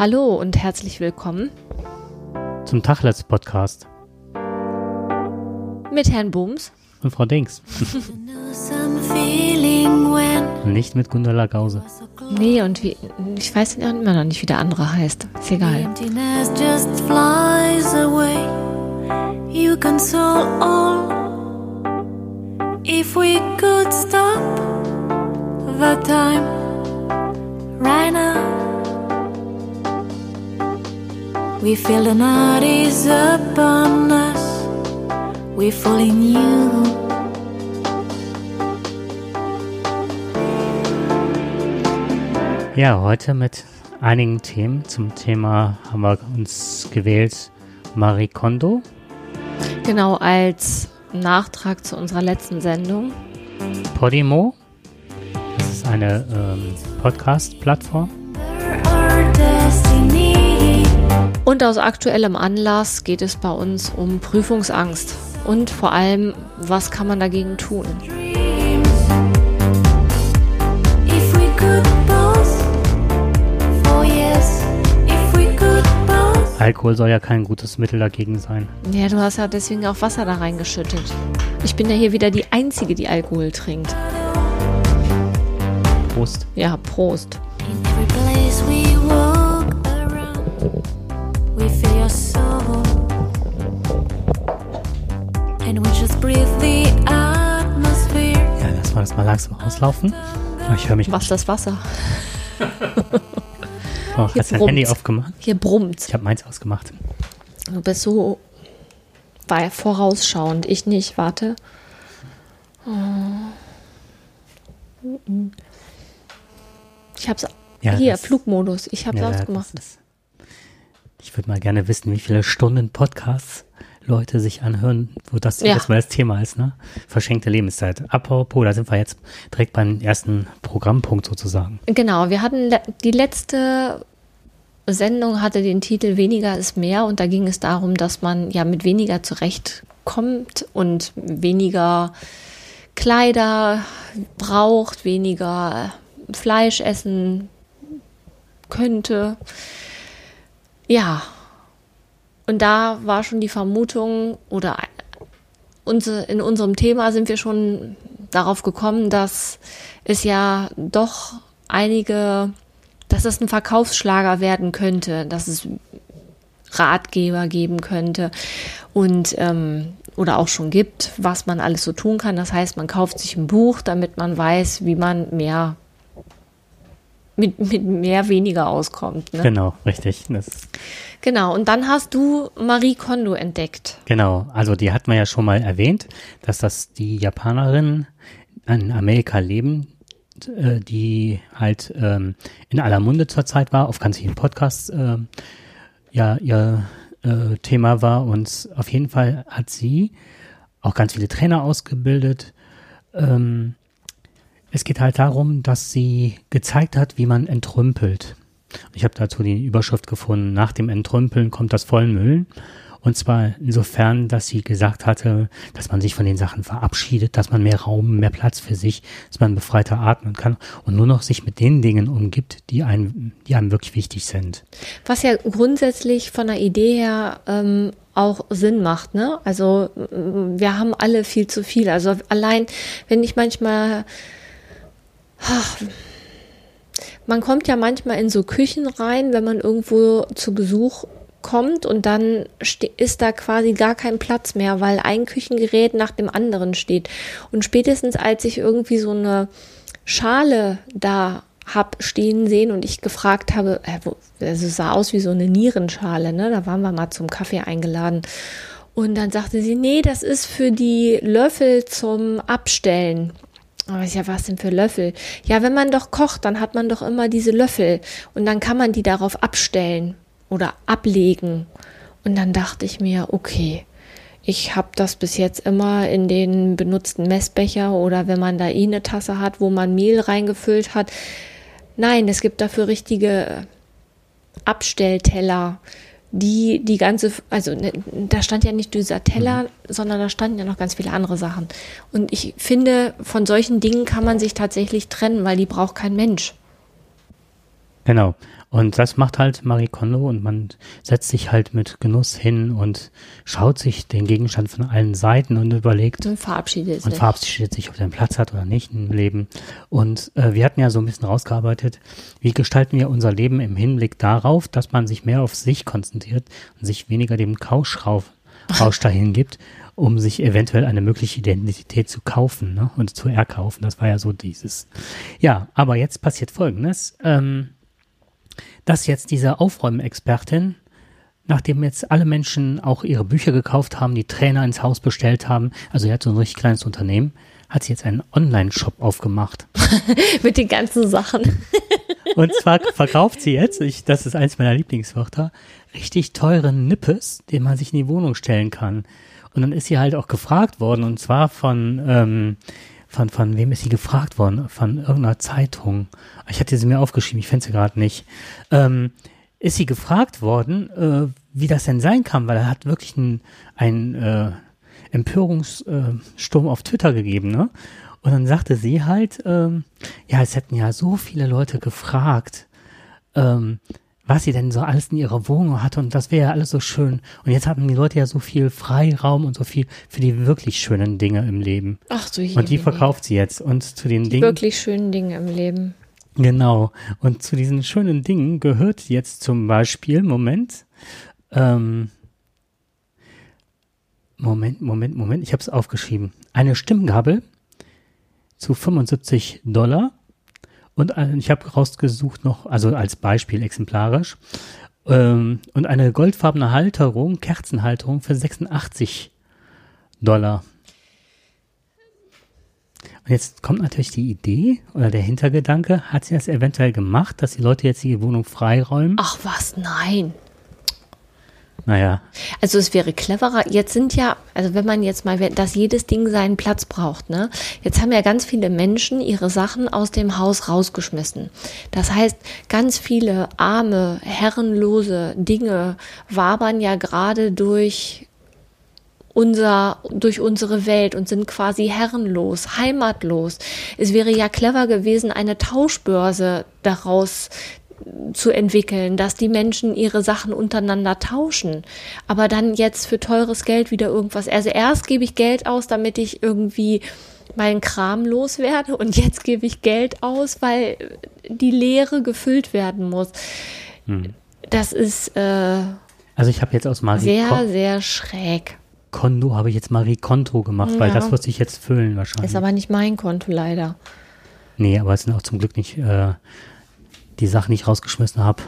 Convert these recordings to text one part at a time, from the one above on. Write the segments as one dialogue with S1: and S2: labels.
S1: Hallo und herzlich willkommen
S2: zum Tachlets Podcast
S1: mit Herrn Booms
S2: und Frau Dings. nicht mit Gundala Gause.
S1: Nee, und wie, ich weiß immer noch nicht, wie der andere heißt. Ist egal. You console all if we could stop the time right now. We feel the night is upon us. We fall in you.
S2: Ja, heute mit einigen Themen. Zum Thema haben wir uns gewählt Marie Kondo.
S1: Genau, als Nachtrag zu unserer letzten Sendung.
S2: Podimo. Das ist eine ähm, Podcast-Plattform.
S1: Und aus aktuellem Anlass geht es bei uns um Prüfungsangst und vor allem, was kann man dagegen tun?
S2: Alkohol soll ja kein gutes Mittel dagegen sein.
S1: Ja, du hast ja deswegen auch Wasser da reingeschüttet. Ich bin ja hier wieder die Einzige, die Alkohol trinkt.
S2: Prost.
S1: Ja, Prost.
S2: Ja, lass mal das mal langsam auslaufen. Ich höre mich.
S1: Was das Wasser?
S2: Oh, Hier hast du dein Handy aufgemacht?
S1: Hier brummt.
S2: Ich habe meins ausgemacht.
S1: Du bist so war ja vorausschauend. Ich nicht. Warte. Ich hab's. Ja, hier, das, Flugmodus. Ich hab's ja, ausgemacht. Ist,
S2: ich würde mal gerne wissen, wie viele Stunden Podcasts Leute sich anhören, wo das ja. mal das Thema ist, ne? Verschenkte Lebenszeit. Apropos, da sind wir jetzt direkt beim ersten Programmpunkt sozusagen.
S1: Genau, wir hatten die letzte Sendung hatte den Titel Weniger ist mehr und da ging es darum, dass man ja mit weniger zurechtkommt und weniger Kleider braucht, weniger Fleisch essen könnte. Ja, und da war schon die Vermutung oder in unserem Thema sind wir schon darauf gekommen, dass es ja doch einige, dass es ein Verkaufsschlager werden könnte, dass es Ratgeber geben könnte und ähm, oder auch schon gibt, was man alles so tun kann. Das heißt, man kauft sich ein Buch, damit man weiß, wie man mehr mit, mit mehr weniger auskommt.
S2: Ne? Genau, richtig. Das
S1: genau, und dann hast du Marie Kondo entdeckt.
S2: Genau, also die hat man ja schon mal erwähnt, dass das die Japanerinnen in Amerika leben, äh, die halt ähm, in aller Munde zurzeit war, auf ganz vielen Podcasts äh, ja ihr äh, Thema war und auf jeden Fall hat sie auch ganz viele Trainer ausgebildet. Ähm, es geht halt darum, dass sie gezeigt hat, wie man entrümpelt. Ich habe dazu die Überschrift gefunden, nach dem Entrümpeln kommt das Vollmüllen. Und zwar insofern, dass sie gesagt hatte, dass man sich von den Sachen verabschiedet, dass man mehr Raum, mehr Platz für sich, dass man befreiter atmen kann und nur noch sich mit den Dingen umgibt, die einem, die einem wirklich wichtig sind.
S1: Was ja grundsätzlich von der Idee her ähm, auch Sinn macht, ne? Also wir haben alle viel zu viel. Also allein, wenn ich manchmal ach, man kommt ja manchmal in so Küchen rein, wenn man irgendwo zu Besuch kommt und dann ist da quasi gar kein Platz mehr, weil ein Küchengerät nach dem anderen steht. Und spätestens als ich irgendwie so eine Schale da hab stehen sehen und ich gefragt habe, äh, also sah aus wie so eine Nierenschale, ne? Da waren wir mal zum Kaffee eingeladen. Und dann sagte sie, nee, das ist für die Löffel zum Abstellen. Aber ja, was denn für Löffel? Ja, wenn man doch kocht, dann hat man doch immer diese Löffel und dann kann man die darauf abstellen oder ablegen. Und dann dachte ich mir, okay, ich habe das bis jetzt immer in den benutzten Messbecher oder wenn man da eh eine Tasse hat, wo man Mehl reingefüllt hat. Nein, es gibt dafür richtige Abstellteller die die ganze, also ne, da stand ja nicht dieser Teller, mhm. sondern da standen ja noch ganz viele andere Sachen. Und ich finde, von solchen Dingen kann man sich tatsächlich trennen, weil die braucht kein Mensch.
S2: Genau. Und das macht halt Marie Kondo und man setzt sich halt mit Genuss hin und schaut sich den Gegenstand von allen Seiten und überlegt.
S1: Und verabschiedet
S2: und
S1: sich.
S2: verabschiedet sich, ob er einen Platz hat oder nicht im Leben. Und äh, wir hatten ja so ein bisschen rausgearbeitet, wie gestalten wir unser Leben im Hinblick darauf, dass man sich mehr auf sich konzentriert und sich weniger dem Kauschrausch dahin gibt, um sich eventuell eine mögliche Identität zu kaufen ne? und zu erkaufen. Das war ja so dieses. Ja, aber jetzt passiert Folgendes. Ähm, dass jetzt diese Aufräumexpertin, nachdem jetzt alle Menschen auch ihre Bücher gekauft haben, die Trainer ins Haus bestellt haben, also er hat so ein richtig kleines Unternehmen, hat sie jetzt einen Online-Shop aufgemacht.
S1: Mit den ganzen Sachen.
S2: Und zwar verkauft sie jetzt, ich, das ist eins meiner Lieblingswörter, richtig teuren Nippes, den man sich in die Wohnung stellen kann. Und dann ist sie halt auch gefragt worden, und zwar von, ähm, von, von wem ist sie gefragt worden? Von irgendeiner Zeitung. Ich hatte sie mir aufgeschrieben, ich finde sie gerade nicht. Ähm, ist sie gefragt worden, äh, wie das denn sein kann, weil er hat wirklich einen, äh, Empörungssturm auf Twitter gegeben, ne? Und dann sagte sie halt, ähm, ja, es hätten ja so viele Leute gefragt, ähm, was sie denn so alles in ihrer Wohnung hatte und das wäre ja alles so schön. Und jetzt hatten die Leute ja so viel Freiraum und so viel für die wirklich schönen Dinge im Leben.
S1: Ach so,
S2: Und die verkauft sie jetzt. Und zu den
S1: die
S2: Dingen.
S1: wirklich schönen Dinge im Leben.
S2: Genau. Und zu diesen schönen Dingen gehört jetzt zum Beispiel, Moment, ähm, Moment, Moment, Moment, ich habe es aufgeschrieben. Eine Stimmgabel zu 75 Dollar. Und ein- ich habe rausgesucht noch, also als Beispiel exemplarisch, ähm, und eine goldfarbene Halterung, Kerzenhalterung für 86 Dollar. Und jetzt kommt natürlich die Idee oder der Hintergedanke, hat sie das eventuell gemacht, dass die Leute jetzt die Wohnung freiräumen?
S1: Ach was, nein.
S2: Naja,
S1: Also es wäre cleverer. Jetzt sind ja, also wenn man jetzt mal, dass jedes Ding seinen Platz braucht, ne? Jetzt haben ja ganz viele Menschen ihre Sachen aus dem Haus rausgeschmissen. Das heißt, ganz viele arme, herrenlose Dinge wabern ja gerade durch unser, durch unsere Welt und sind quasi herrenlos, heimatlos. Es wäre ja clever gewesen, eine Tauschbörse daraus zu entwickeln, dass die Menschen ihre Sachen untereinander tauschen, aber dann jetzt für teures Geld wieder irgendwas. Also erst gebe ich Geld aus, damit ich irgendwie meinen Kram loswerde und jetzt gebe ich Geld aus, weil die Leere gefüllt werden muss. Das ist äh,
S2: also ich habe jetzt aus Marie
S1: sehr,
S2: Kon-
S1: sehr schräg.
S2: Kondo, habe ich jetzt Marie Konto gemacht, weil
S1: Ja.
S2: das wird sich jetzt füllen wahrscheinlich.
S1: Ist aber nicht mein Konto leider.
S2: nee, aber es sind auch zum Glück nicht äh, die Sachen, die ich rausgeschmissen habe,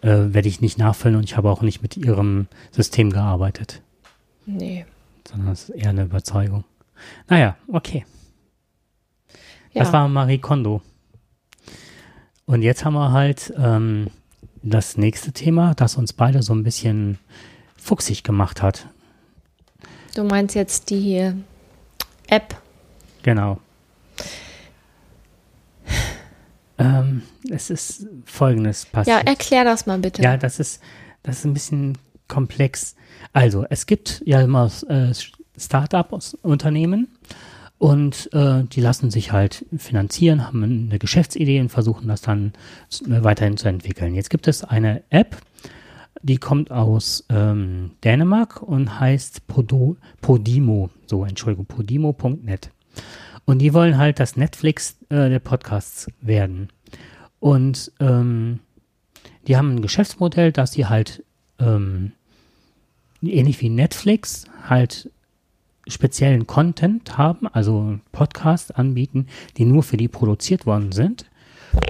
S2: äh, werde ich nicht nachfüllen und ich habe auch nicht mit ihrem System gearbeitet,
S1: Nee.
S2: sondern es ist eher eine Überzeugung. Naja, okay.
S1: Ja.
S2: Das war Marie Kondo. Und jetzt haben wir halt ähm, das nächste Thema, das uns beide so ein bisschen fuchsig gemacht hat.
S1: du meinst jetzt die App.
S2: Genau. Ähm, es ist Folgendes
S1: Ja,
S2: passiert.
S1: erklär das mal bitte.
S2: Ja, das ist, das ist ein bisschen komplex. Also, es gibt ja immer äh, Start-up-Unternehmen und äh, die lassen sich halt finanzieren, haben eine Geschäftsidee und versuchen das dann äh, weiterhin zu entwickeln. Jetzt gibt es eine App, die kommt aus ähm, Dänemark und heißt Podo, Podimo, so Entschuldigung, podimo.net. Und die wollen halt das Netflix äh, der Podcasts werden. Und ähm, die haben ein Geschäftsmodell, dass sie halt ähm, ähnlich wie Netflix halt speziellen Content haben, also Podcasts anbieten, die nur für die produziert worden sind.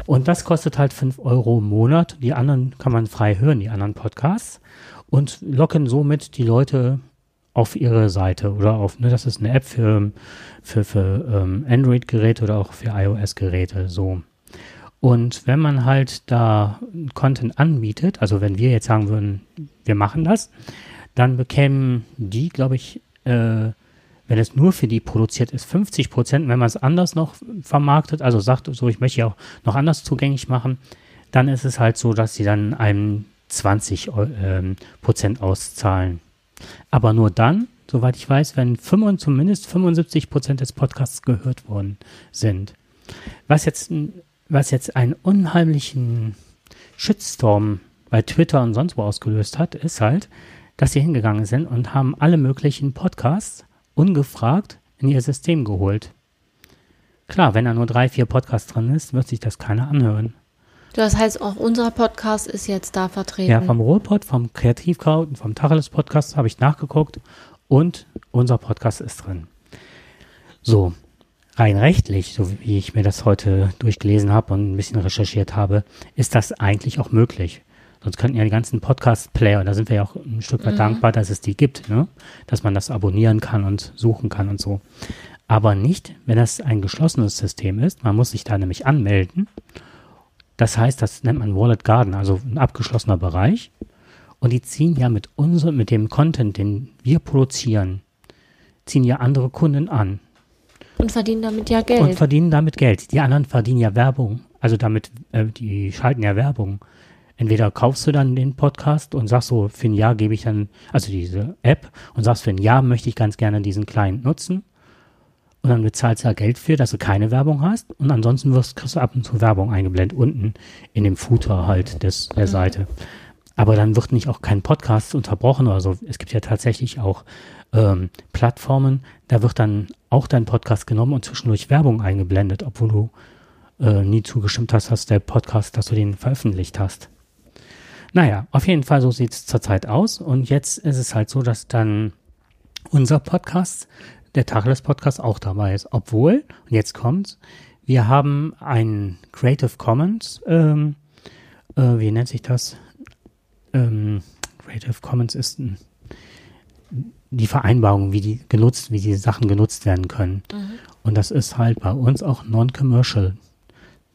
S2: Und das kostet halt 5 Euro im Monat. Die anderen kann man frei hören, die anderen Podcasts. Und locken somit die Leute auf ihre Seite oder auf, ne, das ist eine App für, für, für ähm, Android-Geräte oder auch für iOS-Geräte, so. Und wenn man halt da Content anbietet, also wenn wir jetzt sagen würden, wir machen das, dann bekämen die, glaube ich, äh, wenn es nur für die produziert ist, 50 Prozent. Wenn man es anders noch vermarktet, also sagt, so ich möchte ja auch noch anders zugänglich machen, dann ist es halt so, dass sie dann einem 20 Eu- ähm, Prozent auszahlen. Aber nur dann, soweit ich weiß, wenn 75, zumindest 75 Prozent des Podcasts gehört worden sind. Was jetzt was jetzt einen unheimlichen Shitstorm bei Twitter und sonst wo ausgelöst hat, ist halt, dass sie hingegangen sind und haben alle möglichen Podcasts ungefragt in ihr System geholt. Klar, wenn da nur drei, vier Podcasts drin ist, wird sich das keiner anhören.
S1: Das heißt, auch unser Podcast ist jetzt da vertreten.
S2: Ja, vom Ruhrpod, vom Kreativkraut und vom Tacheles Podcast habe ich nachgeguckt und unser Podcast ist drin. So, rein rechtlich, so wie ich mir das heute durchgelesen habe und ein bisschen recherchiert habe, ist das eigentlich auch möglich. Sonst könnten ja die ganzen Podcast-Player, da sind wir ja auch ein Stück weit mhm. dankbar, dass es die gibt, ne? dass man das abonnieren kann und suchen kann und so. Aber nicht, wenn das ein geschlossenes System ist. Man muss sich da nämlich anmelden. Das heißt, das nennt man Wallet Garden, also ein abgeschlossener Bereich. Und die ziehen ja mit unserem, mit dem Content, den wir produzieren, ziehen ja andere Kunden an.
S1: Und verdienen damit ja Geld.
S2: Und verdienen damit Geld. Die anderen verdienen ja Werbung. Also damit, äh, die schalten ja Werbung entweder kaufst du dann den Podcast und sagst so, für ein Jahr gebe ich dann, also diese App und sagst, für ein Jahr möchte ich ganz gerne diesen Client nutzen. Und dann bezahlst du ja Geld für, dass du keine Werbung hast. Und ansonsten wirst, kriegst du ab und zu Werbung eingeblendet, unten in dem Footer halt des, der mhm. Seite. Aber dann wird nicht auch kein Podcast unterbrochen oder so. Es gibt ja tatsächlich auch ähm, Plattformen, da wird dann auch dein Podcast genommen und zwischendurch Werbung eingeblendet, obwohl du äh, nie zugestimmt hast, dass der Podcast, dass du den veröffentlicht hast. Naja, auf jeden Fall so sieht es zurzeit aus. Und jetzt ist es halt so, dass dann unser Podcast, der Tacheles Podcast, auch dabei ist. Obwohl, und jetzt kommt's, wir haben ein Creative Commons, ähm, äh, wie nennt sich das? Ähm, Creative Commons ist ein, die Vereinbarung, wie die genutzt, wie die Sachen genutzt werden können. Mhm. Und das ist halt bei uns auch non-commercial.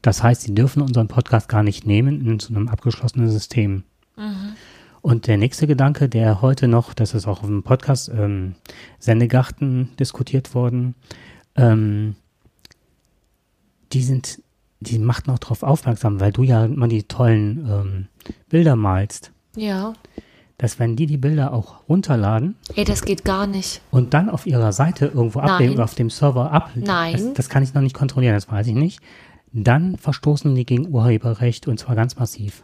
S2: Das heißt, sie dürfen unseren Podcast gar nicht nehmen in so einem abgeschlossenen System. Mhm. Und der nächste Gedanke, der heute noch, das ist auch auf dem Podcast ähm, Sendegarten diskutiert worden, ähm, die sind, die macht noch darauf aufmerksam, weil du ja immer die tollen ähm, Bilder malst.
S1: Ja.
S2: Dass wenn die die Bilder auch runterladen.
S1: Ey, das geht gar nicht.
S2: Und dann auf ihrer Seite irgendwo ablegen oder auf dem Server ab.
S1: Nein.
S2: Das, das kann ich noch nicht kontrollieren, das weiß ich nicht. Dann verstoßen die gegen Urheberrecht und zwar ganz massiv.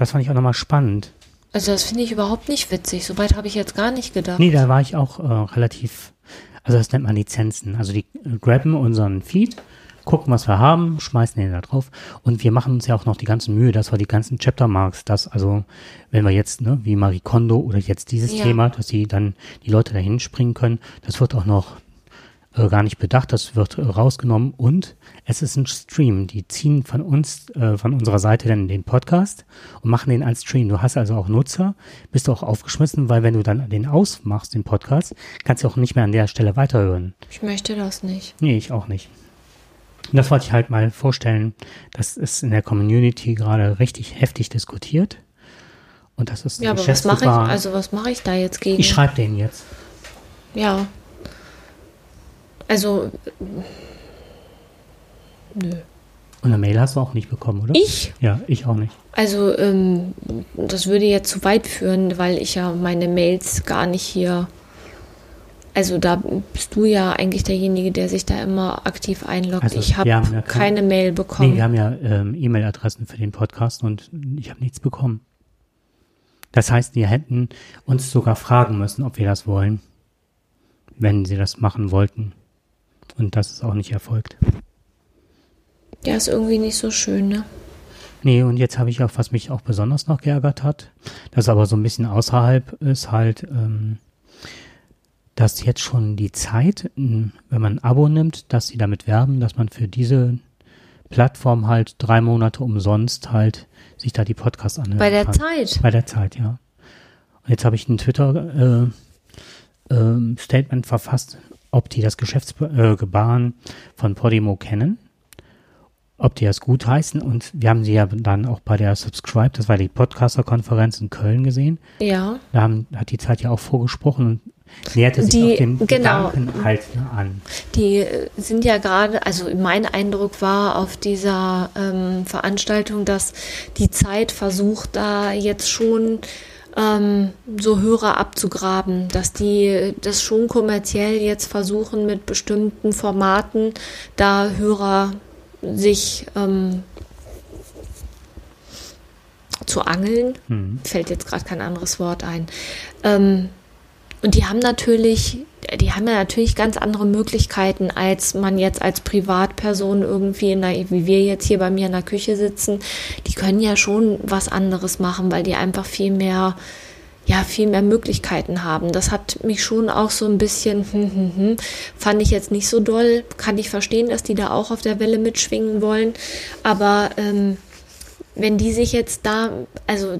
S2: Das fand ich auch nochmal spannend.
S1: Also das finde ich überhaupt nicht witzig. Soweit habe ich jetzt gar nicht gedacht.
S2: Nee, da war ich auch äh, relativ, also das nennt man Lizenzen. Also die grabben unseren Feed, gucken, was wir haben, schmeißen den da drauf und wir machen uns ja auch noch die ganze Mühe, dass wir die ganzen Chapter Marks, das also, wenn wir jetzt, ne, wie Marie Kondo oder jetzt dieses ja. Thema, dass sie dann die Leute dahin springen können, das wird auch noch äh, gar nicht bedacht, das wird äh, rausgenommen und es ist ein Stream. Die ziehen von uns, äh, von unserer Seite dann den Podcast und machen den als Stream. Du hast also auch Nutzer, bist du auch aufgeschmissen, weil wenn du dann den ausmachst, den Podcast, kannst du auch nicht mehr an der Stelle weiterhören.
S1: Ich möchte das nicht.
S2: Nee, ich auch nicht. Und das wollte ich halt mal vorstellen. Das ist in der Community gerade richtig heftig diskutiert. Und das ist
S1: Ja, aber was mache ich, also was mache ich da jetzt gegen?
S2: Ich schreibe den jetzt.
S1: Ja, also,
S2: nö. Und eine Mail hast du auch nicht bekommen, oder?
S1: Ich?
S2: Ja, ich auch nicht.
S1: Also, ähm, das würde jetzt zu weit führen, weil ich ja meine Mails gar nicht hier. Also, da bist du ja eigentlich derjenige, der sich da immer aktiv einloggt. Also, ich habe ja keine, keine Mail bekommen.
S2: Nee, wir haben ja ähm, E-Mail-Adressen für den Podcast und ich habe nichts bekommen. Das heißt, wir hätten uns sogar fragen müssen, ob wir das wollen, wenn sie das machen wollten. Und das ist auch nicht erfolgt.
S1: Ja, ist irgendwie nicht so schön, ne?
S2: Nee, und jetzt habe ich auch, was mich auch besonders noch geärgert hat, das aber so ein bisschen außerhalb ist halt, ähm, dass jetzt schon die Zeit, wenn man ein Abo nimmt, dass sie damit werben, dass man für diese Plattform halt drei Monate umsonst halt sich da die Podcasts anhört.
S1: Bei der kann. Zeit?
S2: Bei der Zeit, ja. Und jetzt habe ich ein Twitter äh, äh, Statement verfasst, ob die das Geschäftsgebaren von Podimo kennen, ob die das gut heißen. Und wir haben sie ja dann auch bei der Subscribe, das war die Podcaster-Konferenz in Köln gesehen.
S1: Ja.
S2: Da haben, hat die Zeit ja auch vorgesprochen und näherte sich
S1: die,
S2: auch dem
S1: genau,
S2: Gedanken halt an.
S1: Die sind ja gerade, also mein Eindruck war auf dieser ähm, Veranstaltung, dass die Zeit versucht, da jetzt schon ähm, so Hörer abzugraben, dass die das schon kommerziell jetzt versuchen, mit bestimmten Formaten da Hörer sich ähm, zu angeln. Hm. Fällt jetzt gerade kein anderes Wort ein. Ähm, und die haben natürlich, die haben ja natürlich ganz andere Möglichkeiten, als man jetzt als Privatperson irgendwie, in der, wie wir jetzt hier bei mir in der Küche sitzen. Die können ja schon was anderes machen, weil die einfach viel mehr ja viel mehr Möglichkeiten haben. Das hat mich schon auch so ein bisschen, hm, hm, hm, fand ich jetzt nicht so doll. Kann ich verstehen, dass die da auch auf der Welle mitschwingen wollen. Aber ähm, wenn die sich jetzt da, also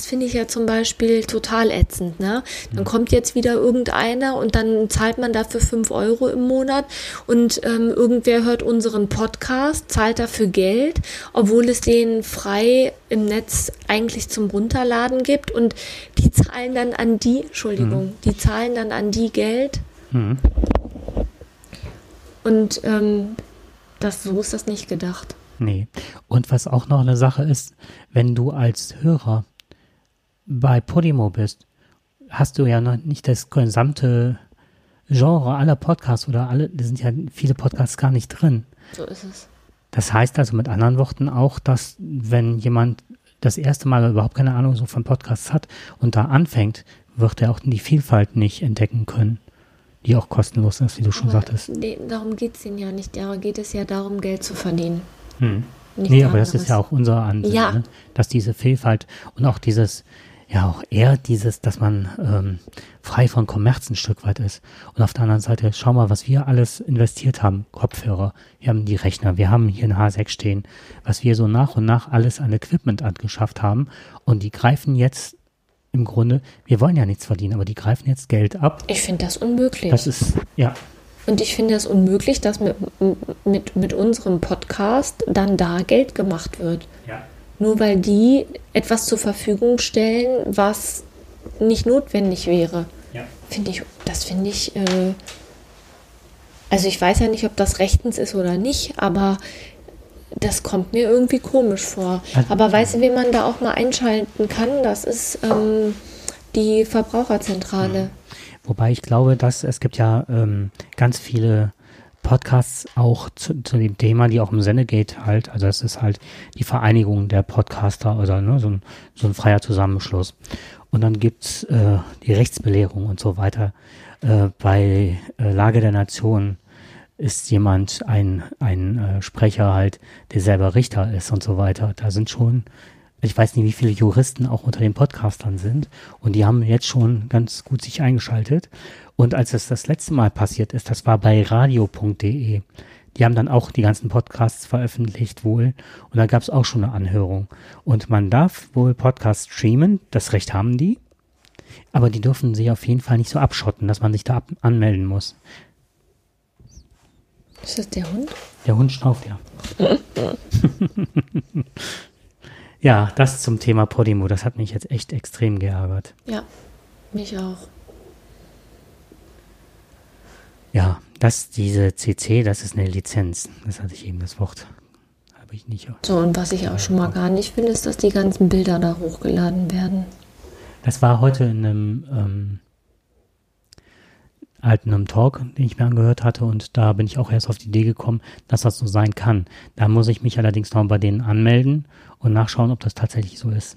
S1: das finde ich ja zum Beispiel total ätzend. Ne? Dann kommt jetzt wieder irgendeiner und dann zahlt man dafür 5 Euro im Monat und ähm, irgendwer hört unseren Podcast, zahlt dafür Geld, obwohl es den frei im Netz eigentlich zum Runterladen gibt und die zahlen dann an die, Entschuldigung, mhm. die zahlen dann an die Geld. Mhm. Und ähm, das, so ist das nicht gedacht.
S2: Nee. Und was auch noch eine Sache ist, wenn du als Hörer bei Podimo bist, hast du ja noch nicht das gesamte Genre aller Podcasts oder alle, da sind ja viele Podcasts gar nicht drin.
S1: So ist es.
S2: Das heißt also mit anderen Worten auch, dass wenn jemand das erste Mal überhaupt keine Ahnung so von Podcasts hat und da anfängt, wird er auch die Vielfalt nicht entdecken können, die auch kostenlos ist, wie du schon aber sagtest.
S1: Nee, darum geht es ihnen ja nicht. Da geht es ja darum, Geld zu verdienen.
S2: Hm. Nee, aber das ist ja auch unser Ansatz, ja. ne? dass diese Vielfalt und auch dieses, ja auch eher dieses, dass man ähm, frei von Kommerz ein Stück weit ist. Und auf der anderen Seite, schau mal, was wir alles investiert haben. Kopfhörer, wir haben die Rechner, wir haben hier ein H6 stehen, was wir so nach und nach alles an Equipment angeschafft haben. Und die greifen jetzt im Grunde, wir wollen ja nichts verdienen, aber die greifen jetzt Geld ab.
S1: Ich finde das unmöglich.
S2: Das ist, ja.
S1: Und ich finde es unmöglich, dass mit, mit, mit unserem Podcast dann da Geld gemacht wird.
S2: Ja
S1: nur weil die etwas zur Verfügung stellen, was nicht notwendig wäre.
S2: Ja.
S1: Finde ich, das finde ich, äh, also ich weiß ja nicht, ob das rechtens ist oder nicht, aber das kommt mir irgendwie komisch vor. Aber weißt du, wie man da auch mal einschalten kann? Das ist ähm, die Verbraucherzentrale.
S2: Wobei ich glaube, dass es gibt ja ähm, ganz viele Podcasts auch zu, zu, dem Thema, die auch im Sendegate halt, also es ist halt die Vereinigung der Podcaster oder ne, so, ein, so ein freier Zusammenschluss. Und dann gibt's äh, die Rechtsbelehrung und so weiter. Äh, bei äh, Lage der Nation ist jemand ein, ein äh, Sprecher halt, der selber Richter ist und so weiter. Da sind schon, ich weiß nicht, wie viele Juristen auch unter den Podcastern sind. Und die haben jetzt schon ganz gut sich eingeschaltet. Und als es das letzte Mal passiert ist, das war bei radio.de. Die haben dann auch die ganzen Podcasts veröffentlicht wohl. Und da gab es auch schon eine Anhörung. Und man darf wohl Podcasts streamen, das Recht haben die. Aber die dürfen sich auf jeden Fall nicht so abschotten, dass man sich da anmelden muss.
S1: Ist das der Hund?
S2: Der Hund schnauft, ja. ja, das zum Thema Podimo. Das hat mich jetzt echt extrem geärgert.
S1: Ja, mich auch.
S2: Ja, das, diese CC, das ist eine Lizenz. Das hatte ich eben das Wort. Habe ich nicht.
S1: So, und was ich auch schon mal gar nicht finde, ist, dass die ganzen Bilder da hochgeladen werden.
S2: Das war heute in einem, ähm, einem Talk, den ich mir angehört hatte und da bin ich auch erst auf die Idee gekommen, dass das so sein kann. Da muss ich mich allerdings noch bei denen anmelden und nachschauen, ob das tatsächlich so ist.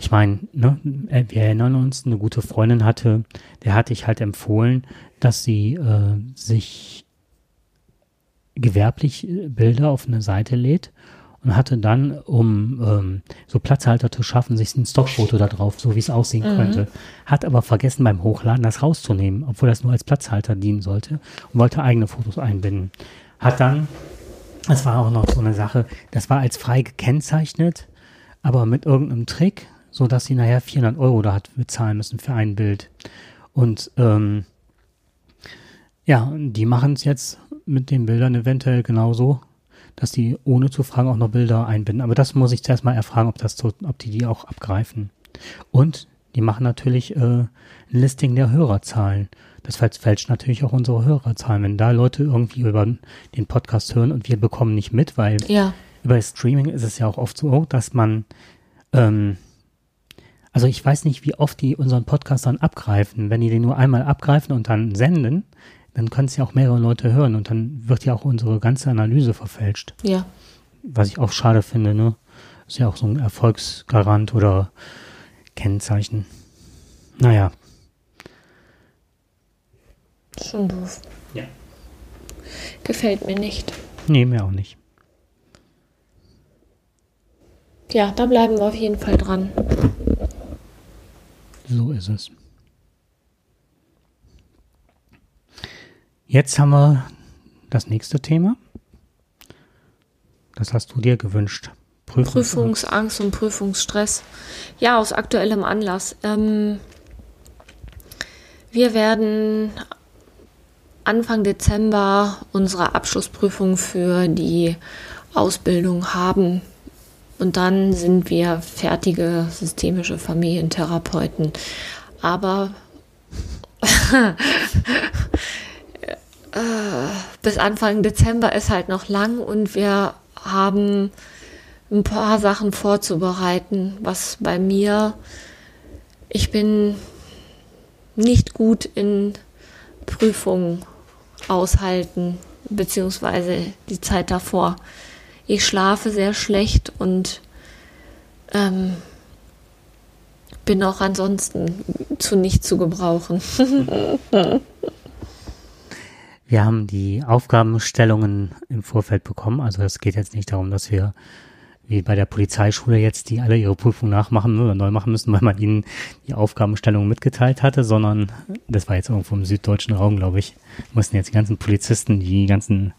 S2: Ich meine, ne, äh, wir erinnern uns, eine gute Freundin hatte, der hatte ich halt empfohlen, dass sie äh, sich gewerblich äh, Bilder auf eine Seite lädt und hatte dann, um ähm, so Platzhalter zu schaffen, sich ein Stockfoto da drauf, so wie es aussehen mhm. könnte. Hat aber vergessen beim Hochladen das rauszunehmen, obwohl das nur als Platzhalter dienen sollte und wollte eigene Fotos einbinden. Hat dann, das war auch noch so eine Sache, das war als frei gekennzeichnet, aber mit irgendeinem Trick so dass sie nachher 400 Euro da hat bezahlen müssen für ein Bild. Und ähm, ja, die machen es jetzt mit den Bildern eventuell genauso, dass die ohne zu fragen auch noch Bilder einbinden. Aber das muss ich zuerst mal erfragen, ob das so, ob die die auch abgreifen. Und die machen natürlich äh, ein Listing der Hörerzahlen. Das fälscht natürlich auch unsere Hörerzahlen. Wenn da Leute irgendwie über den Podcast hören und wir bekommen nicht mit, weil
S1: ja.
S2: über Streaming ist es ja auch oft so, dass man ähm, also ich weiß nicht, wie oft die unseren Podcast dann abgreifen. Wenn die den nur einmal abgreifen und dann senden, dann können es ja auch mehrere Leute hören und dann wird ja auch unsere ganze Analyse verfälscht.
S1: Ja.
S2: Was ich auch schade finde, ne? Ist ja auch so ein Erfolgsgarant oder Kennzeichen. Naja.
S1: Schon doof.
S2: Ja.
S1: Gefällt mir nicht.
S2: Nee, mir auch nicht.
S1: Ja, da bleiben wir auf jeden Fall dran.
S2: So ist es. Jetzt haben wir das nächste Thema. Das hast du dir gewünscht.
S1: Prüfungs Prüfungsangst und Prüfungsstress. Ja, aus aktuellem Anlass. Ähm, wir werden Anfang Dezember unsere Abschlussprüfung für die Ausbildung haben. Und dann sind wir fertige systemische Familientherapeuten. Aber äh, bis Anfang Dezember ist halt noch lang und wir haben ein paar Sachen vorzubereiten, was bei mir, ich bin nicht gut in Prüfungen aushalten, beziehungsweise die Zeit davor. Ich schlafe sehr schlecht und ähm, bin auch ansonsten zu nicht zu gebrauchen.
S2: wir haben die Aufgabenstellungen im Vorfeld bekommen. Also es geht jetzt nicht darum, dass wir wie bei der Polizeischule jetzt, die alle ihre Prüfung nachmachen oder neu machen müssen, weil man ihnen die Aufgabenstellung mitgeteilt hatte, sondern das war jetzt irgendwo im süddeutschen Raum, glaube ich, mussten jetzt die ganzen Polizisten, die ganzen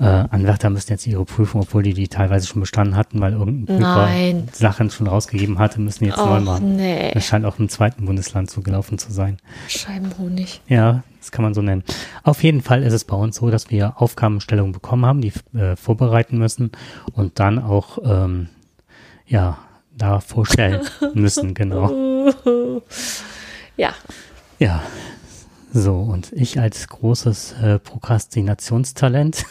S2: äh, Anwärter müssen jetzt ihre Prüfung, obwohl die die teilweise schon bestanden hatten, weil irgendein Prüfer
S1: Nein.
S2: Sachen schon rausgegeben hatte, müssen jetzt
S1: Och,
S2: neu machen.
S1: nee.
S2: Das scheint auch im zweiten Bundesland so gelaufen zu sein.
S1: Scheibenhonig.
S2: Ja, das kann man so nennen. Auf jeden Fall ist es bei uns so, dass wir Aufgabenstellungen bekommen haben, die äh, vorbereiten müssen und dann auch ähm, ja da vorstellen müssen, genau.
S1: Ja,
S2: Ja, so und ich als großes äh, Prokrastinationstalent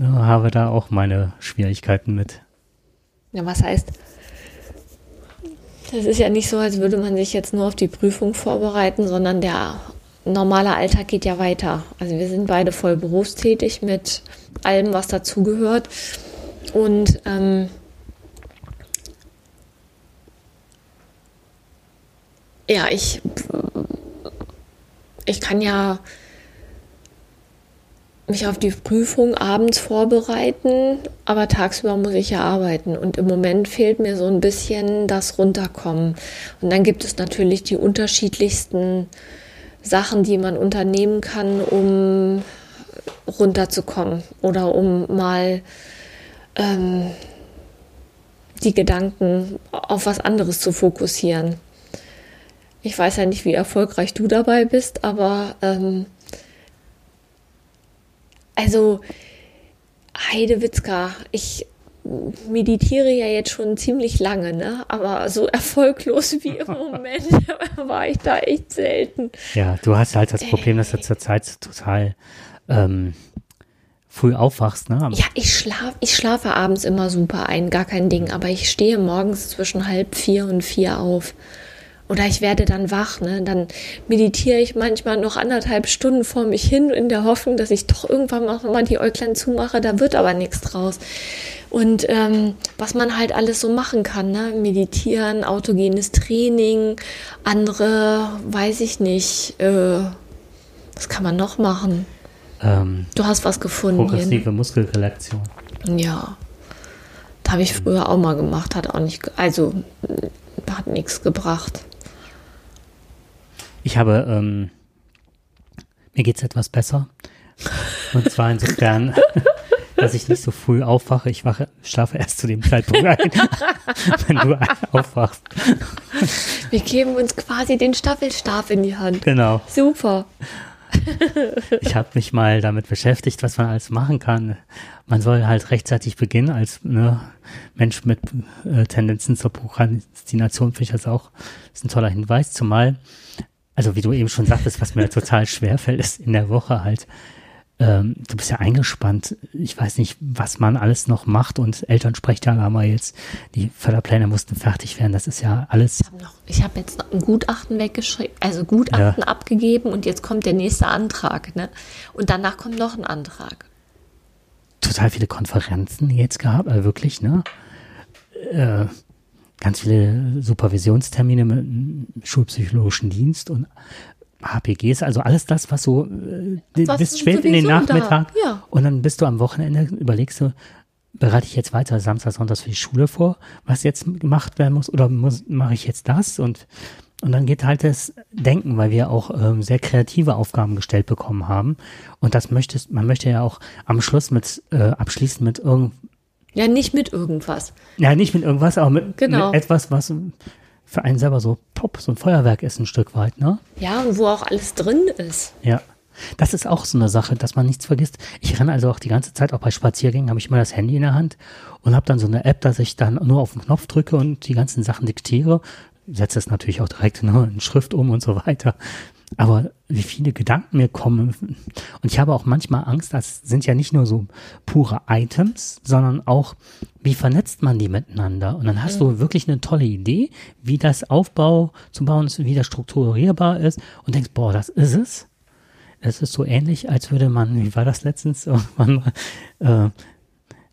S2: habe da auch meine Schwierigkeiten mit.
S1: Ja, was heißt? Das ist ja nicht so, als würde man sich jetzt nur auf die Prüfung vorbereiten, sondern der normale Alltag geht ja weiter. Also wir sind beide voll berufstätig mit allem, was dazugehört. Und ähm, ja, ich, ich kann ja mich auf die Prüfung abends vorbereiten, aber tagsüber muss ich ja arbeiten. Und im Moment fehlt mir so ein bisschen das Runterkommen. Und dann gibt es natürlich die unterschiedlichsten Sachen, die man unternehmen kann, um runterzukommen oder um mal ähm, die Gedanken auf was anderes zu fokussieren. Ich weiß ja nicht, wie erfolgreich du dabei bist, aber ähm, also Heidewitzka, ich meditiere ja jetzt schon ziemlich lange, ne? Aber so erfolglos wie im Moment war ich da echt selten.
S2: Ja, du hast halt das Problem, dass du zurzeit total ähm, früh aufwachst, ne?
S1: Ja, ich schlafe, ich schlafe abends immer super ein, gar kein Ding. Aber ich stehe morgens zwischen halb vier und vier auf. Oder ich werde dann wach, ne? Dann meditiere ich manchmal noch anderthalb Stunden vor mich hin, in der Hoffnung, dass ich doch irgendwann mal die Äuglein zumache. Da wird aber nichts draus. Und ähm, was man halt alles so machen kann, ne? Meditieren, autogenes Training, andere, weiß ich nicht, äh, was kann man noch machen?
S2: ähm,
S1: Du hast was gefunden.
S2: Progressive Muskelrelaktion.
S1: Ja. Das habe ich früher auch mal gemacht, hat auch nicht, also hat nichts gebracht.
S2: Ich habe, ähm, mir geht's etwas besser. Und zwar insofern, dass ich nicht so früh aufwache. Ich wache, schlafe erst zu dem Zeitpunkt ein, wenn du aufwachst.
S1: Wir geben uns quasi den Staffelstab in die Hand.
S2: Genau.
S1: Super.
S2: Ich habe mich mal damit beschäftigt, was man alles machen kann. Man soll halt rechtzeitig beginnen als ne, Mensch mit äh, Tendenzen zur Prokrastination. Finde ich das auch ist ein toller Hinweis. Zumal, also wie du eben schon sagtest, was mir total schwer fällt, ist in der Woche halt ähm, du bist ja eingespannt. Ich weiß nicht, was man alles noch macht und Elternsprechtage haben wir jetzt, die Förderpläne mussten fertig werden. Das ist ja alles.
S1: Ich habe hab jetzt noch ein Gutachten weggeschrieben, also Gutachten ja. abgegeben und jetzt kommt der nächste Antrag. Ne? Und danach kommt noch ein Antrag.
S2: Total viele Konferenzen jetzt gehabt, also wirklich, ne? Äh, ganz viele Supervisionstermine mit dem schulpsychologischen Dienst und HPGs, also alles das, was so äh, was bis spät in den Nachmittag ja. und dann bist du am Wochenende, überlegst du, bereite ich jetzt weiter Samstag, Sonntag für die Schule vor, was jetzt gemacht werden muss oder muss, mache ich jetzt das und und dann geht halt das Denken, weil wir auch ähm, sehr kreative Aufgaben gestellt bekommen haben. Und das möchtest, man möchte ja auch am Schluss mit äh, abschließen mit irgend.
S1: Ja, nicht mit irgendwas.
S2: Ja, nicht mit irgendwas, aber mit, genau. mit etwas, was für einen selber so pop, so ein Feuerwerk ist ein Stück weit, ne?
S1: Ja, und wo auch alles drin ist.
S2: Ja. Das ist auch so eine Sache, dass man nichts vergisst. Ich renne also auch die ganze Zeit, auch bei Spaziergängen, habe ich immer das Handy in der Hand und habe dann so eine App, dass ich dann nur auf den Knopf drücke und die ganzen Sachen diktiere. Setze es natürlich auch direkt ne, in Schrift um und so weiter. Aber wie viele Gedanken mir kommen. Und ich habe auch manchmal Angst, das sind ja nicht nur so pure Items, sondern auch, wie vernetzt man die miteinander? Und dann hast mhm. du wirklich eine tolle Idee, wie das Aufbau zu bauen ist, wie das strukturierbar ist und denkst, boah, das ist es. Es ist so ähnlich, als würde man, wie war das letztens, irgendwann mal, äh,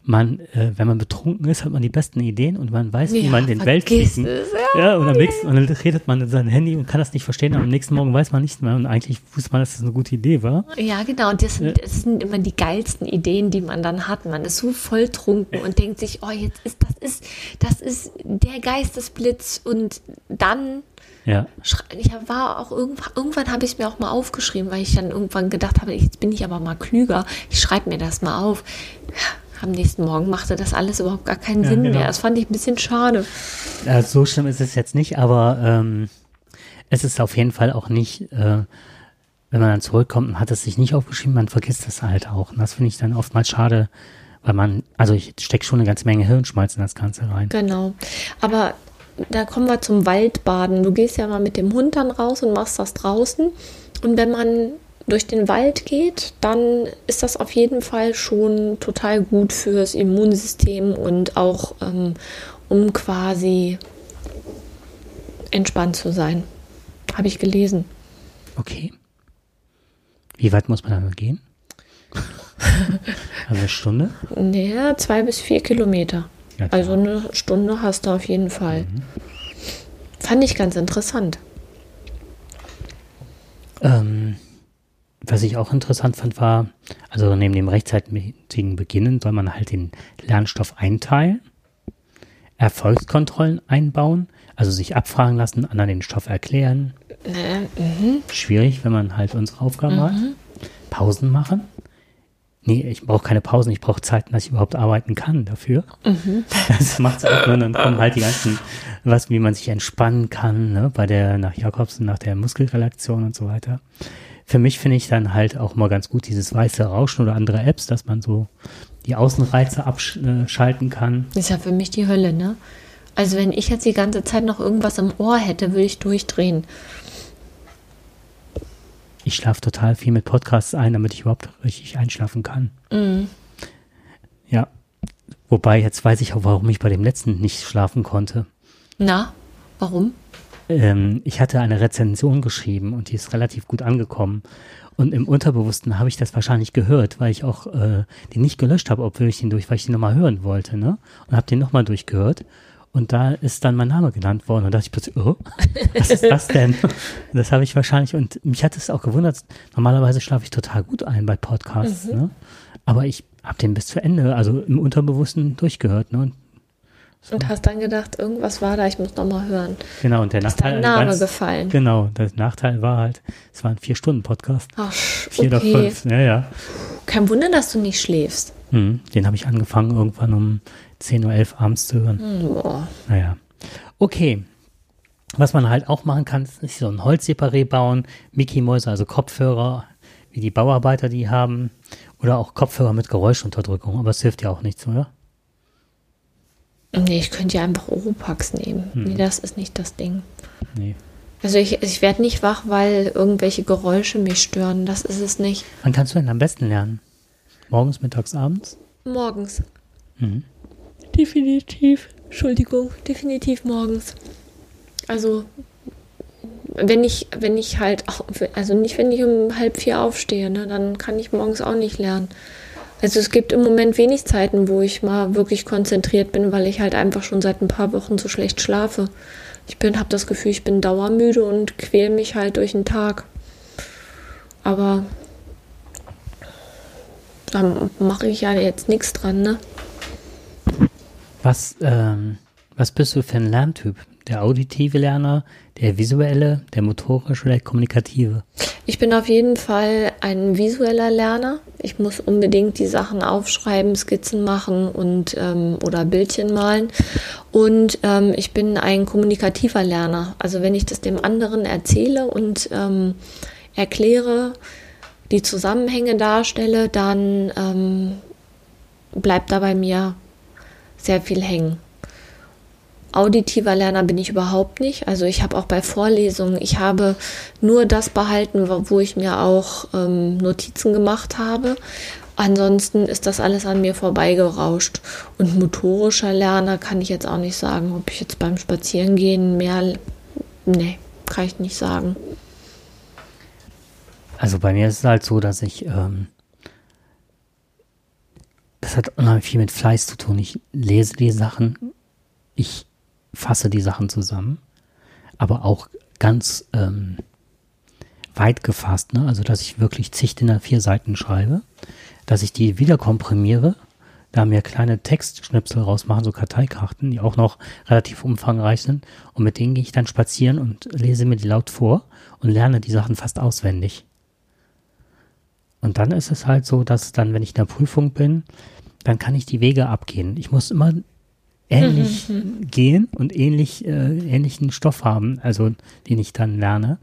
S2: man, äh, wenn man betrunken ist, hat man die besten Ideen und man weiß, ja, wie man den Weltkriegen. Ja, ja, und, dann nächsten, und dann redet man in sein Handy und kann das nicht verstehen. Und am nächsten Morgen weiß man nichts mehr. Und eigentlich wusste man, dass das eine gute Idee war.
S1: Ja, genau. Und das sind, das sind immer die geilsten Ideen, die man dann hat. Man ist so volltrunken und denkt sich, oh, jetzt ist das ist, das ist der Geistesblitz. Und dann
S2: ja.
S1: Ich war auch irgendwann, irgendwann habe ich es mir auch mal aufgeschrieben, weil ich dann irgendwann gedacht habe, jetzt bin ich aber mal klüger. Ich schreibe mir das mal auf. Ja, am nächsten Morgen machte das alles überhaupt gar keinen ja, Sinn genau. mehr. Das fand ich ein bisschen schade.
S2: Ja, so schlimm ist es jetzt nicht, aber ähm, es ist auf jeden Fall auch nicht, äh, wenn man dann zurückkommt und hat es sich nicht aufgeschrieben, man vergisst das halt auch. Und das finde ich dann oftmals schade, weil man, also ich stecke schon eine ganze Menge Hirnschmalz in das Ganze rein.
S1: Genau. Aber da kommen wir zum Waldbaden. Du gehst ja mal mit dem Hund dann raus und machst das draußen. Und wenn man durch den Wald geht, dann ist das auf jeden Fall schon total gut fürs Immunsystem und auch ähm, um quasi entspannt zu sein. Habe ich gelesen.
S2: Okay. Wie weit muss man dann gehen? also eine Stunde?
S1: Naja, zwei bis vier Kilometer. Ja, also eine Stunde hast du auf jeden Fall. Mhm. Fand ich ganz interessant.
S2: Ähm, was ich auch interessant fand, war, also neben dem rechtzeitigen Beginnen soll man halt den Lernstoff einteilen, Erfolgskontrollen einbauen, also sich abfragen lassen, anderen den Stoff erklären. Äh, mhm. Schwierig, wenn man halt unsere Aufgaben mhm. hat. Pausen machen. Nee, ich brauche keine Pausen, ich brauche Zeiten, dass ich überhaupt arbeiten kann dafür. Mhm. Das macht es auch nur, dann kommen halt die ganzen, was, wie man sich entspannen kann, ne, bei der, nach Jakobsen, nach der Muskelrelaktion und so weiter für mich finde ich dann halt auch mal ganz gut dieses weiße Rauschen oder andere Apps, dass man so die Außenreize abschalten kann.
S1: Das ist ja für mich die Hölle, ne? Also wenn ich jetzt die ganze Zeit noch irgendwas im Ohr hätte, würde ich durchdrehen.
S2: Ich schlafe total viel mit Podcasts ein, damit ich überhaupt richtig einschlafen kann. Mhm. Ja. Wobei, jetzt weiß ich auch, warum ich bei dem letzten nicht schlafen konnte.
S1: Na, warum?
S2: Ähm, ich hatte eine Rezension geschrieben und die ist relativ gut angekommen. Und im Unterbewussten habe ich das wahrscheinlich gehört, weil ich auch äh, den nicht gelöscht habe, obwohl ich den durch, weil ich den nochmal hören wollte, ne? Und habe den nochmal durchgehört. Und da ist dann mein Name genannt worden. Und da dachte ich plötzlich, oh, was ist das denn? das habe ich wahrscheinlich, und mich hat es auch gewundert, normalerweise schlafe ich total gut ein bei Podcasts, mhm. ne? Aber ich habe den bis zu Ende, also im Unterbewussten durchgehört, ne? Und.
S1: Und hast dann gedacht, irgendwas war da, ich muss nochmal hören.
S2: Genau, und der Nachteil.
S1: Ist Name ganz, gefallen.
S2: Genau, der Nachteil war halt, es war ein Vier-Stunden-Podcast.
S1: Ach, Vier okay. oder fünf,
S2: ja, ja.
S1: Kein Wunder, dass du nicht schläfst.
S2: Hm, den habe ich angefangen, irgendwann um 10 Uhr 11 abends zu hören. Hm, boah. Naja. Okay. Was man halt auch machen kann, ist so ein Holzseparé bauen, Mickey-Mäuse, also Kopfhörer, wie die Bauarbeiter die haben, oder auch Kopfhörer mit Geräuschunterdrückung, aber es hilft ja auch nichts, oder?
S1: Nee, ich könnte ja einfach Oropax nehmen. Hm. Nee, das ist nicht das Ding.
S2: Nee.
S1: Also ich, ich werde nicht wach, weil irgendwelche Geräusche mich stören. Das ist es nicht.
S2: Wann kannst du denn am besten lernen? Morgens, mittags, abends?
S1: Morgens. Mhm. Definitiv. Entschuldigung, definitiv morgens. Also wenn ich, wenn ich halt, also nicht, wenn ich um halb vier aufstehe, ne, dann kann ich morgens auch nicht lernen. Also es gibt im Moment wenig Zeiten, wo ich mal wirklich konzentriert bin, weil ich halt einfach schon seit ein paar Wochen so schlecht schlafe. Ich bin, habe das Gefühl, ich bin dauermüde und quäle mich halt durch den Tag. Aber da mache ich ja jetzt nichts dran, ne?
S2: Was, ähm, was bist du für ein Lerntyp? Der auditive Lerner, der visuelle, der motorische oder der kommunikative?
S1: Ich bin auf jeden Fall ein visueller Lerner. Ich muss unbedingt die Sachen aufschreiben, Skizzen machen und ähm, oder Bildchen malen. Und ähm, ich bin ein kommunikativer Lerner. Also wenn ich das dem anderen erzähle und ähm, erkläre, die Zusammenhänge darstelle, dann ähm, bleibt da bei mir sehr viel hängen. Auditiver Lerner bin ich überhaupt nicht. Also ich habe auch bei Vorlesungen, ich habe nur das behalten, wo ich mir auch ähm, Notizen gemacht habe. Ansonsten ist das alles an mir vorbeigerauscht. Und motorischer Lerner kann ich jetzt auch nicht sagen, ob ich jetzt beim Spazierengehen mehr. Nee, kann ich nicht sagen.
S2: Also bei mir ist es halt so, dass ich ähm, das hat unheimlich viel mit Fleiß zu tun. Ich lese die Sachen, ich fasse die Sachen zusammen, aber auch ganz ähm, weit gefasst, ne? also dass ich wirklich zig DIN vier Seiten schreibe, dass ich die wieder komprimiere, da mir kleine Textschnipsel rausmachen, so Karteikarten, die auch noch relativ umfangreich sind und mit denen gehe ich dann spazieren und lese mir die laut vor und lerne die Sachen fast auswendig. Und dann ist es halt so, dass dann, wenn ich in der Prüfung bin, dann kann ich die Wege abgehen. Ich muss immer ähnlich mhm. gehen und ähnlich, äh, ähnlichen Stoff haben, also den ich dann lerne.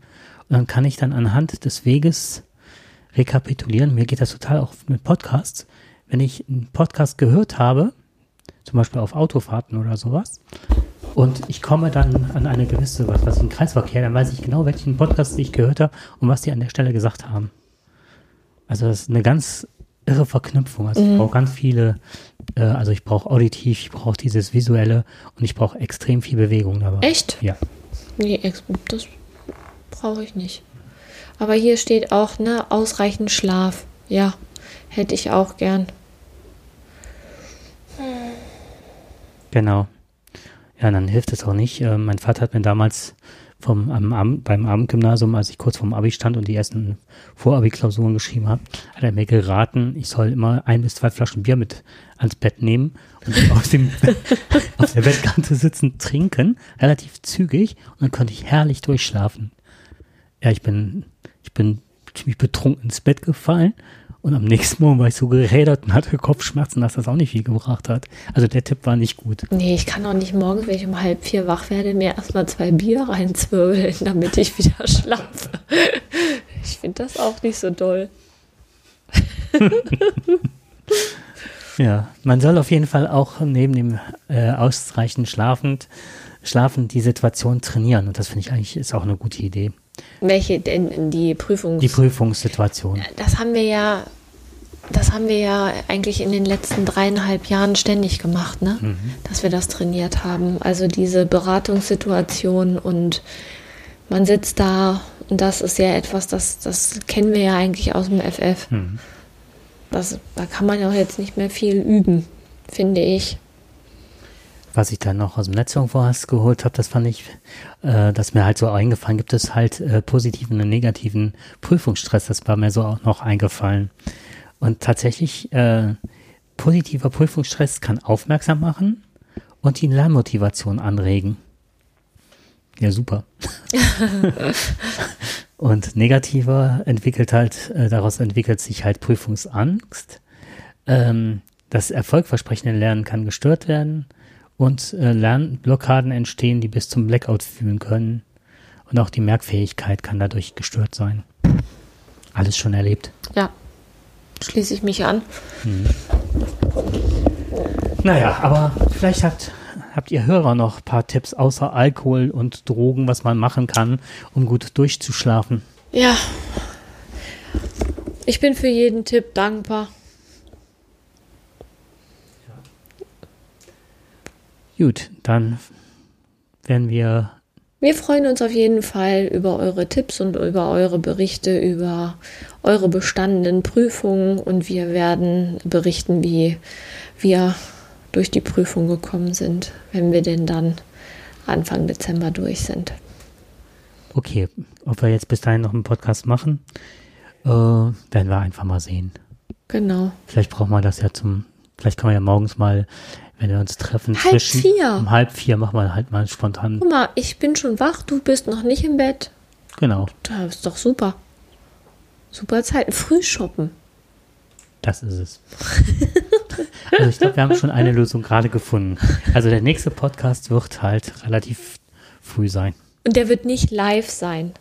S2: Und dann kann ich dann anhand des Weges rekapitulieren. Mir geht das total auch mit Podcasts. Wenn ich einen Podcast gehört habe, zum Beispiel auf Autofahrten oder sowas, und ich komme dann an eine gewisse, was weiß ich, einen Kreisverkehr, dann weiß ich genau, welchen Podcast ich gehört habe und was die an der Stelle gesagt haben. Also das ist eine ganz irre Verknüpfung. Also mhm. ich brauche ganz viele, äh, also ich brauche auditiv, ich brauche dieses visuelle und ich brauche extrem viel Bewegung dabei.
S1: Echt?
S2: Ja.
S1: Nee, das brauche ich nicht. Aber hier steht auch, ne, ausreichend Schlaf. Ja, hätte ich auch gern.
S2: Genau. Ja, dann hilft es auch nicht. Äh, mein Vater hat mir damals vom, am, beim Abendgymnasium, als ich kurz vorm Abi stand und die ersten Vorabi-Klausuren geschrieben habe, hat er mir geraten, ich soll immer ein bis zwei Flaschen Bier mit ans Bett nehmen und auf, dem, auf der Bettkante sitzen, trinken, relativ zügig und dann konnte ich herrlich durchschlafen. Ja, ich bin, ich bin ziemlich betrunken ins Bett gefallen und am nächsten Morgen war ich so gerädert und hatte Kopfschmerzen, dass das auch nicht viel gebracht hat. Also der Tipp war nicht gut.
S1: Nee, ich kann auch nicht morgens, wenn ich um halb vier wach werde, mir erstmal zwei Bier reinzwirbeln, damit ich wieder schlafe. Ich finde das auch nicht so doll.
S2: ja, man soll auf jeden Fall auch neben dem äh, ausreichend schlafend, schlafen die Situation trainieren. Und das finde ich eigentlich ist auch eine gute Idee.
S1: Welche denn die Prüfungs
S2: Die Prüfungssituation.
S1: Das haben wir ja das haben wir ja eigentlich in den letzten dreieinhalb Jahren ständig gemacht, ne? Mhm. Dass wir das trainiert haben. Also diese Beratungssituation und man sitzt da und das ist ja etwas, das, das kennen wir ja eigentlich aus dem FF. Mhm. Das, da kann man ja auch jetzt nicht mehr viel üben, finde ich.
S2: Was ich dann noch aus dem Netz irgendwo hast geholt habe, das fand ich, äh, das mir halt so eingefallen, gibt es halt äh, positiven und negativen Prüfungsstress, das war mir so auch noch eingefallen. Und tatsächlich, äh, positiver Prüfungsstress kann aufmerksam machen und die Lernmotivation anregen. Ja, super. und negativer entwickelt halt, äh, daraus entwickelt sich halt Prüfungsangst. Ähm, das erfolgversprechende Lernen kann gestört werden und äh, Lernblockaden entstehen, die bis zum Blackout führen können. Und auch die Merkfähigkeit kann dadurch gestört sein. Alles schon erlebt.
S1: Ja, schließe ich mich an. Mhm.
S2: Naja, aber vielleicht hat, habt ihr Hörer noch ein paar Tipps außer Alkohol und Drogen, was man machen kann, um gut durchzuschlafen?
S1: Ja. Ich bin für jeden Tipp dankbar.
S2: Gut, dann werden wir.
S1: Wir freuen uns auf jeden Fall über eure Tipps und über eure Berichte, über eure bestandenen Prüfungen und wir werden berichten, wie wir durch die Prüfung gekommen sind, wenn wir denn dann Anfang Dezember durch sind.
S2: Okay, ob wir jetzt bis dahin noch einen Podcast machen, äh, werden wir einfach mal sehen.
S1: Genau.
S2: Vielleicht brauchen wir das ja zum, vielleicht kann man ja morgens mal, wenn wir uns treffen,
S1: halb
S2: zwischen
S1: vier.
S2: um halb vier machen wir halt mal spontan.
S1: Guck mal, ich bin schon wach, du bist noch nicht im Bett.
S2: Genau,
S1: Das ist doch super. Super Zeit. Früh shoppen.
S2: das ist es. also ich glaube, wir haben schon eine Lösung gerade gefunden. Also der nächste Podcast wird halt relativ früh sein.
S1: Und der wird nicht live sein,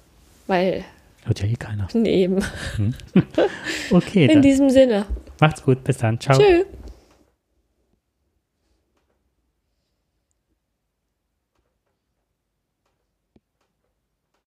S1: weil
S2: Hört ja eh keiner.
S1: neben.
S2: Okay,
S1: In
S2: dann
S1: diesem Sinne.
S2: macht's gut, bis dann, ciao.
S1: Tschüss.